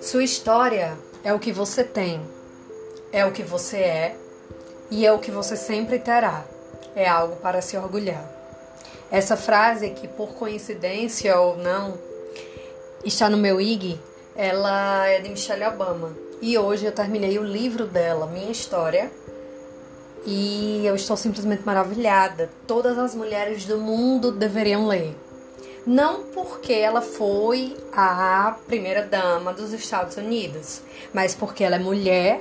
Sua história é o que você tem, é o que você é e é o que você sempre terá. É algo para se orgulhar. Essa frase, que por coincidência ou não está no meu IG, ela é de Michelle Obama. E hoje eu terminei o livro dela, Minha História, e eu estou simplesmente maravilhada. Todas as mulheres do mundo deveriam ler. Não porque ela foi a primeira dama dos Estados Unidos, mas porque ela é mulher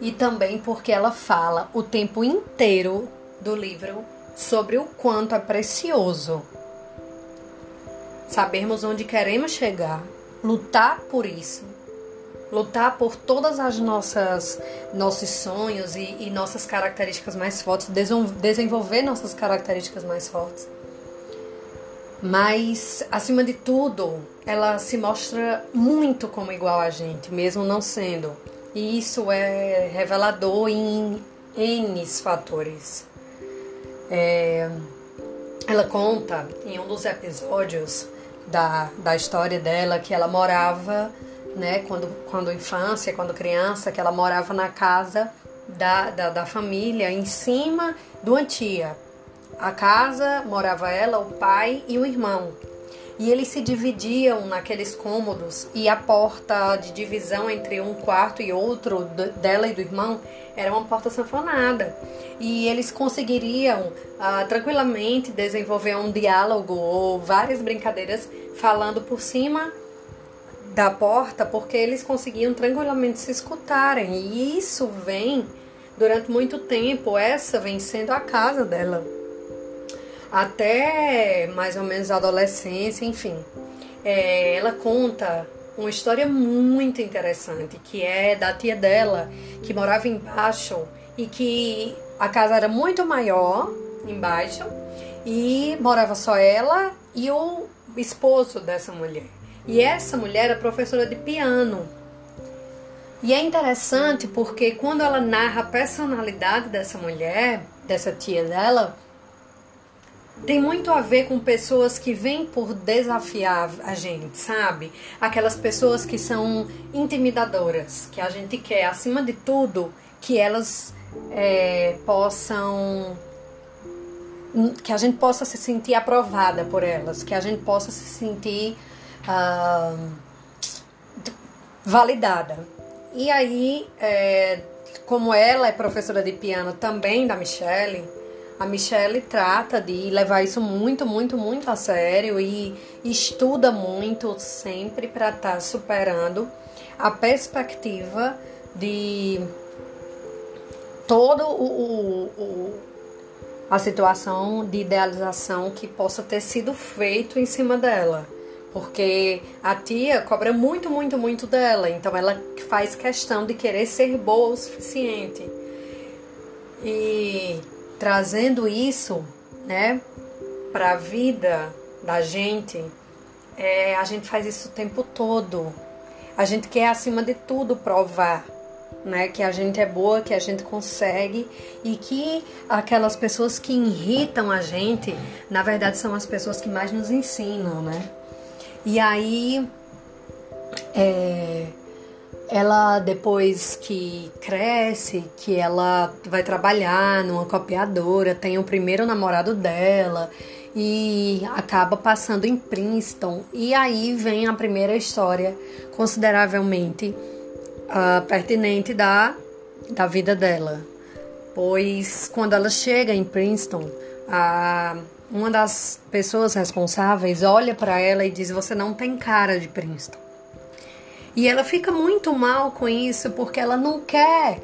e também porque ela fala o tempo inteiro do livro sobre o quanto é precioso sabermos onde queremos chegar, lutar por isso, lutar por todas as nossas nossos sonhos e, e nossas características mais fortes, desenvolver nossas características mais fortes mas, acima de tudo, ela se mostra muito como igual a gente, mesmo não sendo. E isso é revelador em N fatores. É, ela conta em um dos episódios da, da história dela que ela morava, né, quando, quando infância, quando criança, que ela morava na casa da, da, da família, em cima do Antia, a casa morava ela, o pai e o irmão. E eles se dividiam naqueles cômodos e a porta de divisão entre um quarto e outro dela e do irmão era uma porta sanfonada. E eles conseguiriam ah, tranquilamente desenvolver um diálogo ou várias brincadeiras falando por cima da porta, porque eles conseguiam tranquilamente se escutarem. E isso vem durante muito tempo, essa vem sendo a casa dela até mais ou menos a adolescência, enfim. É, ela conta uma história muito interessante, que é da tia dela, que morava embaixo e que a casa era muito maior embaixo e morava só ela e o esposo dessa mulher. E essa mulher era professora de piano. E é interessante porque quando ela narra a personalidade dessa mulher, dessa tia dela, tem muito a ver com pessoas que vêm por desafiar a gente, sabe? Aquelas pessoas que são intimidadoras, que a gente quer, acima de tudo, que elas é, possam. que a gente possa se sentir aprovada por elas, que a gente possa se sentir uh, validada. E aí, é, como ela é professora de piano também da Michelle a Michelle trata de levar isso muito, muito, muito a sério e estuda muito sempre para estar tá superando a perspectiva de todo o, o, o, a situação de idealização que possa ter sido feito em cima dela. Porque a tia cobra muito, muito, muito dela. Então ela faz questão de querer ser boa o suficiente. E trazendo isso, né, para a vida da gente, é, a gente faz isso o tempo todo. A gente quer, acima de tudo, provar né, que a gente é boa, que a gente consegue e que aquelas pessoas que irritam a gente, na verdade, são as pessoas que mais nos ensinam, né? E aí, é, ela depois que cresce, que ela vai trabalhar numa copiadora, tem o primeiro namorado dela e acaba passando em Princeton. E aí vem a primeira história consideravelmente uh, pertinente da, da vida dela. Pois quando ela chega em Princeton, a, uma das pessoas responsáveis olha para ela e diz: Você não tem cara de Princeton. E ela fica muito mal com isso porque ela não quer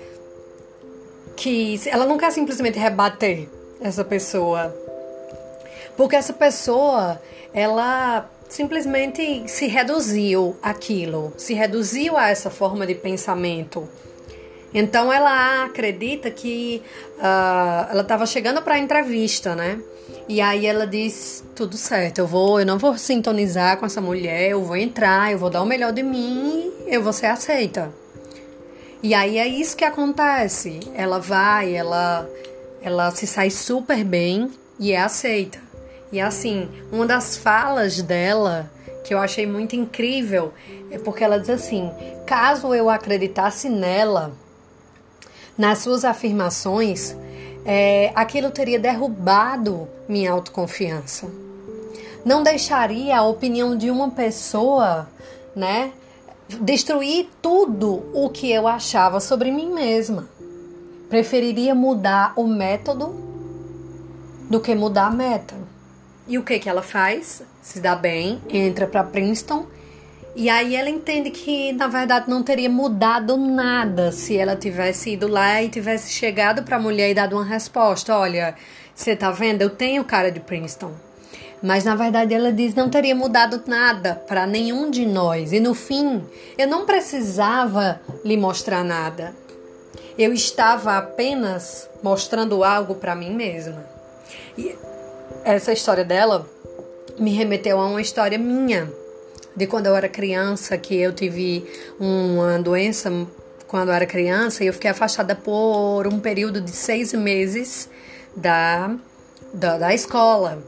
que ela não quer simplesmente rebater essa pessoa. Porque essa pessoa, ela simplesmente se reduziu aquilo, se reduziu a essa forma de pensamento. Então ela acredita que uh, ela estava chegando para a entrevista, né? E aí ela diz: tudo certo, eu vou, eu não vou sintonizar com essa mulher, eu vou entrar, eu vou dar o melhor de mim, eu vou ser aceita. E aí é isso que acontece. Ela vai, ela, ela se sai super bem e é aceita. E assim, uma das falas dela que eu achei muito incrível é porque ela diz assim: caso eu acreditasse nela, nas suas afirmações, é, aquilo teria derrubado minha autoconfiança. Não deixaria a opinião de uma pessoa, né, destruir tudo o que eu achava sobre mim mesma. Preferiria mudar o método do que mudar a meta. E o que que ela faz? Se dá bem, entra para Princeton e aí ela entende que na verdade não teria mudado nada se ela tivesse ido lá e tivesse chegado para a mulher e dado uma resposta, olha, você tá vendo? Eu tenho cara de Princeton. Mas na verdade ela diz não teria mudado nada para nenhum de nós. E no fim, eu não precisava lhe mostrar nada. Eu estava apenas mostrando algo para mim mesma. E essa história dela me remeteu a uma história minha de quando eu era criança, que eu tive uma doença quando eu era criança e eu fiquei afastada por um período de seis meses da, da, da escola.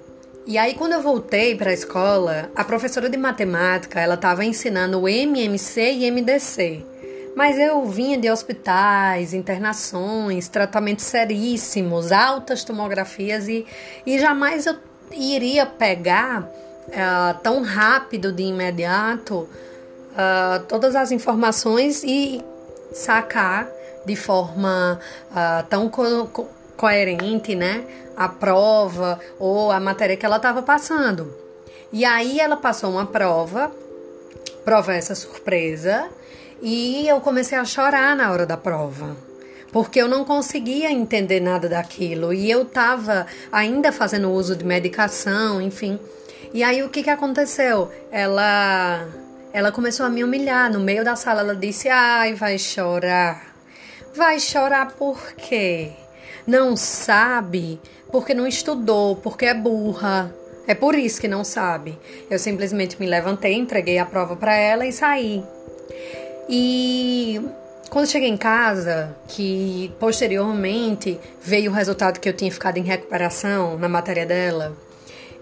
E aí, quando eu voltei para a escola, a professora de matemática ela estava ensinando MMC e MDC. Mas eu vinha de hospitais, internações, tratamentos seríssimos, altas tomografias e, e jamais eu iria pegar uh, tão rápido de imediato uh, todas as informações e sacar de forma uh, tão co co coerente, né, a prova ou a matéria que ela estava passando. E aí ela passou uma prova, prova essa surpresa, e eu comecei a chorar na hora da prova. Porque eu não conseguia entender nada daquilo e eu estava ainda fazendo uso de medicação, enfim. E aí o que, que aconteceu? Ela ela começou a me humilhar. No meio da sala ela disse: "Ai, vai chorar. Vai chorar por quê? Não sabe porque não estudou, porque é burra. É por isso que não sabe. Eu simplesmente me levantei, entreguei a prova para ela e saí. E quando cheguei em casa, que posteriormente veio o resultado que eu tinha ficado em recuperação na matéria dela,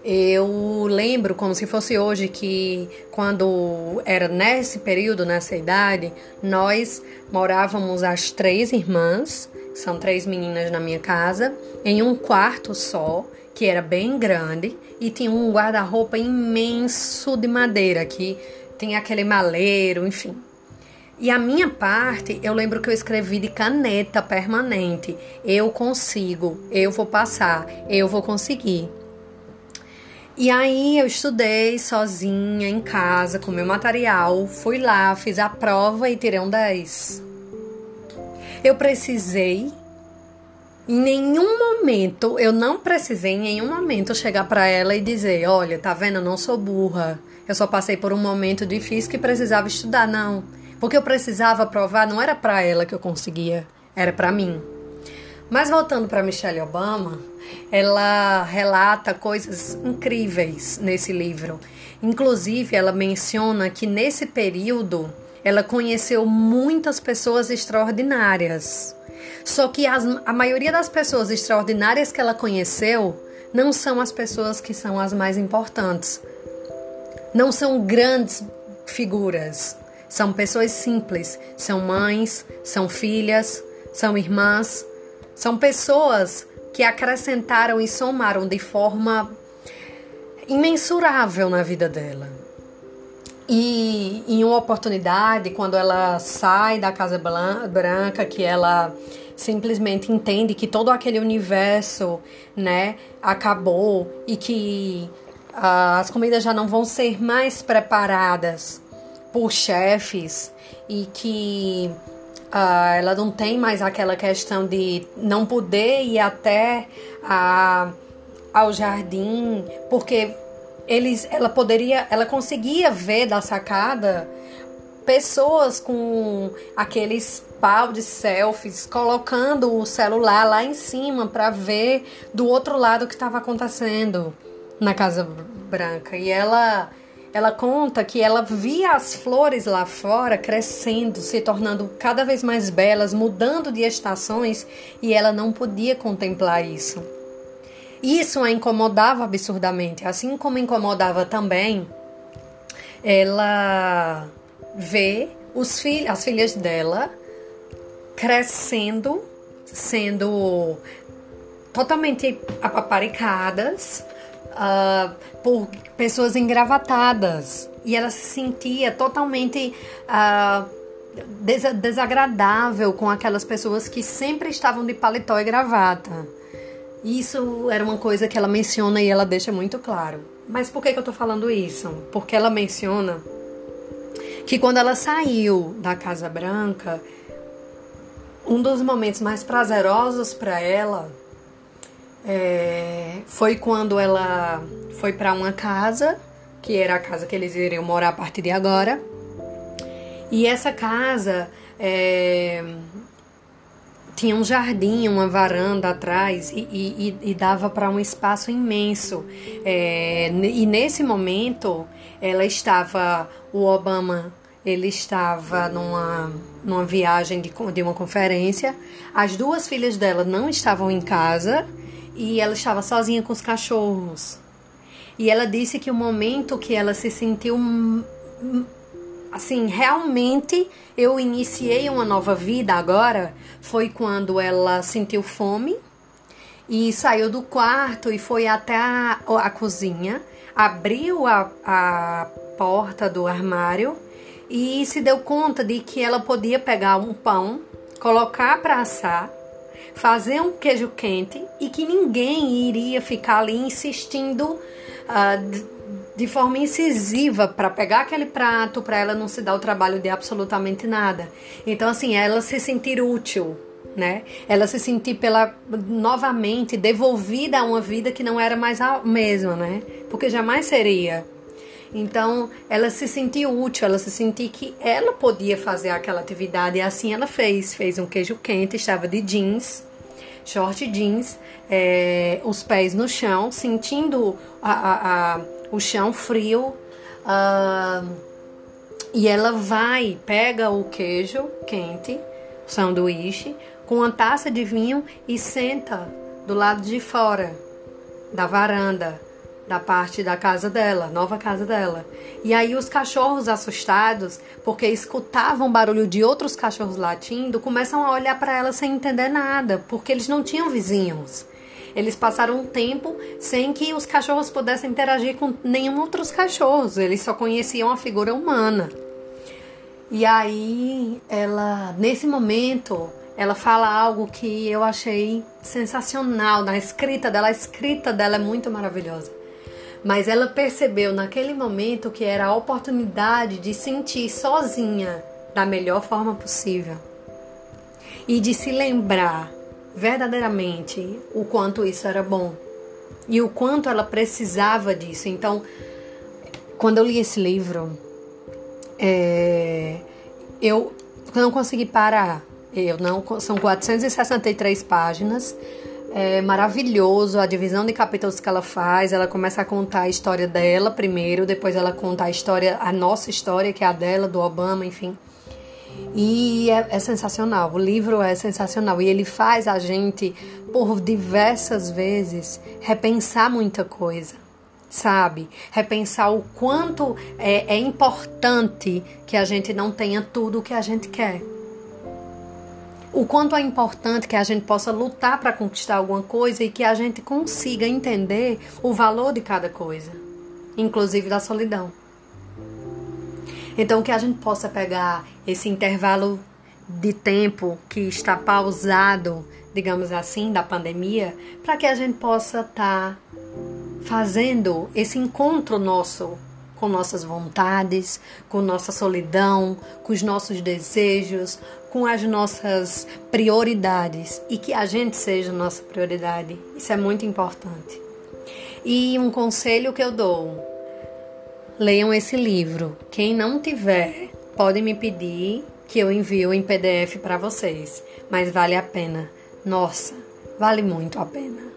eu lembro como se fosse hoje que quando era nesse período, nessa idade, nós morávamos as três irmãs, são três meninas na minha casa, em um quarto só, que era bem grande, e tinha um guarda-roupa imenso de madeira que tem aquele maleiro, enfim. E a minha parte, eu lembro que eu escrevi de caneta permanente. Eu consigo, eu vou passar, eu vou conseguir. E aí eu estudei sozinha em casa com meu material, fui lá, fiz a prova e tirei um 10. Eu precisei em nenhum momento, eu não precisei em nenhum momento chegar para ela e dizer: "Olha, tá vendo, eu não sou burra. Eu só passei por um momento difícil que precisava estudar, não. Porque eu precisava provar, não era para ela que eu conseguia, era para mim. Mas voltando para Michelle Obama, ela relata coisas incríveis nesse livro. Inclusive, ela menciona que nesse período ela conheceu muitas pessoas extraordinárias. Só que as, a maioria das pessoas extraordinárias que ela conheceu não são as pessoas que são as mais importantes. Não são grandes figuras. São pessoas simples. São mães, são filhas, são irmãs. São pessoas que acrescentaram e somaram de forma imensurável na vida dela. E em uma oportunidade, quando ela sai da Casa Branca, que ela simplesmente entende que todo aquele universo, né, acabou e que uh, as comidas já não vão ser mais preparadas por chefes e que Uh, ela não tem mais aquela questão de não poder ir até a, ao jardim, porque eles, ela poderia, ela conseguia ver da sacada pessoas com aqueles pau de selfies colocando o celular lá em cima para ver do outro lado o que estava acontecendo na Casa Branca. E ela ela conta que ela via as flores lá fora crescendo, se tornando cada vez mais belas, mudando de estações e ela não podia contemplar isso. Isso a incomodava absurdamente, assim como incomodava também ela ver os filhos, as filhas dela crescendo, sendo totalmente apaparicadas uh, por pessoas engravatadas. E ela se sentia totalmente uh, desagradável com aquelas pessoas que sempre estavam de paletó e gravata. Isso era uma coisa que ela menciona e ela deixa muito claro. Mas por que, que eu tô falando isso? Porque ela menciona que quando ela saiu da Casa Branca, um dos momentos mais prazerosos para ela é, foi quando ela foi para uma casa, que era a casa que eles iriam morar a partir de agora. E essa casa é, tinha um jardim, uma varanda atrás e, e, e dava para um espaço imenso. É, e nesse momento ela estava, o Obama ele estava numa, numa viagem de, de uma conferência. As duas filhas dela não estavam em casa e ela estava sozinha com os cachorros. E ela disse que o momento que ela se sentiu assim, realmente eu iniciei uma nova vida agora foi quando ela sentiu fome e saiu do quarto e foi até a, a cozinha, abriu a, a porta do armário e se deu conta de que ela podia pegar um pão, colocar para assar, fazer um queijo quente e que ninguém iria ficar ali insistindo uh, de forma incisiva para pegar aquele prato, para ela não se dar o trabalho de absolutamente nada. Então, assim, ela se sentir útil, né? Ela se sentir pela novamente devolvida a uma vida que não era mais a mesma, né? Porque jamais seria. Então, ela se sentiu útil, ela se sentiu que ela podia fazer aquela atividade e assim ela fez. Fez um queijo quente, estava de jeans, short jeans, é, os pés no chão, sentindo a, a, a, o chão frio. E ela vai, pega o queijo quente, o sanduíche, com uma taça de vinho e senta do lado de fora da varanda da parte da casa dela, nova casa dela. E aí os cachorros assustados, porque escutavam barulho de outros cachorros latindo, começam a olhar para ela sem entender nada, porque eles não tinham vizinhos. Eles passaram um tempo sem que os cachorros pudessem interagir com nenhum outros cachorros, eles só conheciam a figura humana. E aí ela, nesse momento, ela fala algo que eu achei sensacional na escrita dela. A escrita dela é muito maravilhosa mas ela percebeu naquele momento que era a oportunidade de sentir sozinha da melhor forma possível e de se lembrar verdadeiramente o quanto isso era bom e o quanto ela precisava disso. Então, quando eu li esse livro, é, eu não consegui parar. Eu não são 463 páginas é maravilhoso a divisão de capítulos que ela faz. Ela começa a contar a história dela primeiro, depois ela conta a história, a nossa história, que é a dela, do Obama, enfim. E é, é, sensacional, o livro é sensacional e ele faz a gente, por diversas vezes, repensar muita coisa, sabe? Repensar o quanto é, é importante que a gente não tenha tudo o que a gente quer o quanto é importante que a gente possa lutar para conquistar alguma coisa e que a gente consiga entender o valor de cada coisa, inclusive da solidão. Então, que a gente possa pegar esse intervalo de tempo que está pausado, digamos assim, da pandemia, para que a gente possa estar tá fazendo esse encontro nosso com nossas vontades, com nossa solidão, com os nossos desejos, com as nossas prioridades e que a gente seja nossa prioridade. Isso é muito importante. E um conselho que eu dou: leiam esse livro. Quem não tiver, pode me pedir que eu envio em PDF para vocês, mas vale a pena. Nossa, vale muito a pena.